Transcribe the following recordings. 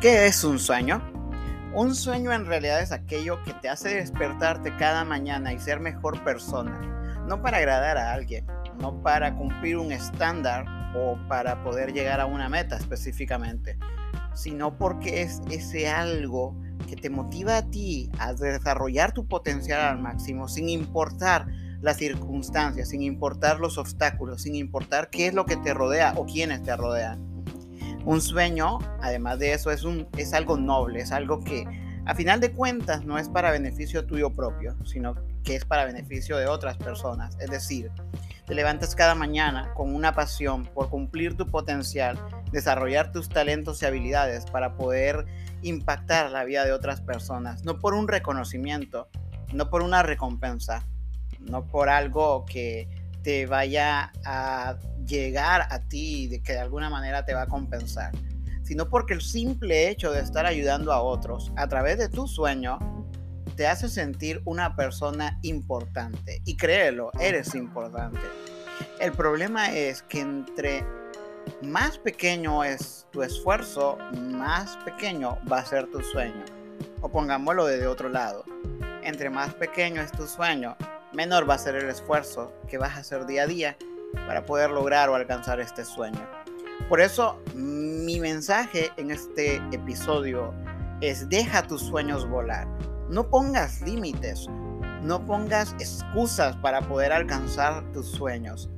¿Qué es un sueño? Un sueño en realidad es aquello que te hace despertarte cada mañana y ser mejor persona. No para agradar a alguien, no para cumplir un estándar o para poder llegar a una meta específicamente, sino porque es ese algo que te motiva a ti a desarrollar tu potencial al máximo sin importar las circunstancias, sin importar los obstáculos, sin importar qué es lo que te rodea o quiénes te rodean. Un sueño, además de eso, es, un, es algo noble, es algo que a final de cuentas no es para beneficio tuyo propio, sino que es para beneficio de otras personas. Es decir, te levantas cada mañana con una pasión por cumplir tu potencial, desarrollar tus talentos y habilidades para poder impactar la vida de otras personas, no por un reconocimiento, no por una recompensa, no por algo que te vaya a llegar a ti, de que de alguna manera te va a compensar, sino porque el simple hecho de estar ayudando a otros a través de tu sueño te hace sentir una persona importante. Y créelo, eres importante. El problema es que entre más pequeño es tu esfuerzo, más pequeño va a ser tu sueño. O pongámoslo de otro lado. Entre más pequeño es tu sueño, menor va a ser el esfuerzo que vas a hacer día a día para poder lograr o alcanzar este sueño. Por eso mi mensaje en este episodio es deja tus sueños volar. No pongas límites, no pongas excusas para poder alcanzar tus sueños.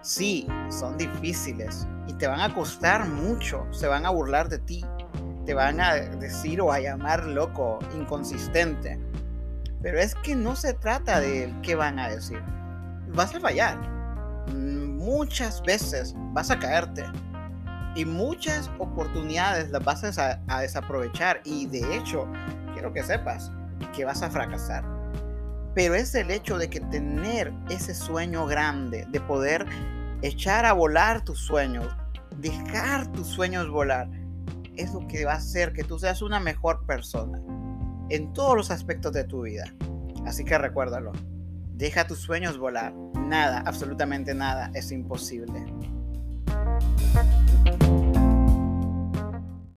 Sí, son difíciles y te van a costar mucho, se van a burlar de ti, te van a decir o a llamar loco, inconsistente. Pero es que no se trata de qué van a decir. Vas a fallar. Muchas veces vas a caerte. Y muchas oportunidades las vas a, a desaprovechar. Y de hecho, quiero que sepas que vas a fracasar. Pero es el hecho de que tener ese sueño grande, de poder echar a volar tus sueños, dejar tus sueños volar, es lo que va a hacer que tú seas una mejor persona en todos los aspectos de tu vida. Así que recuérdalo, deja tus sueños volar. Nada, absolutamente nada es imposible.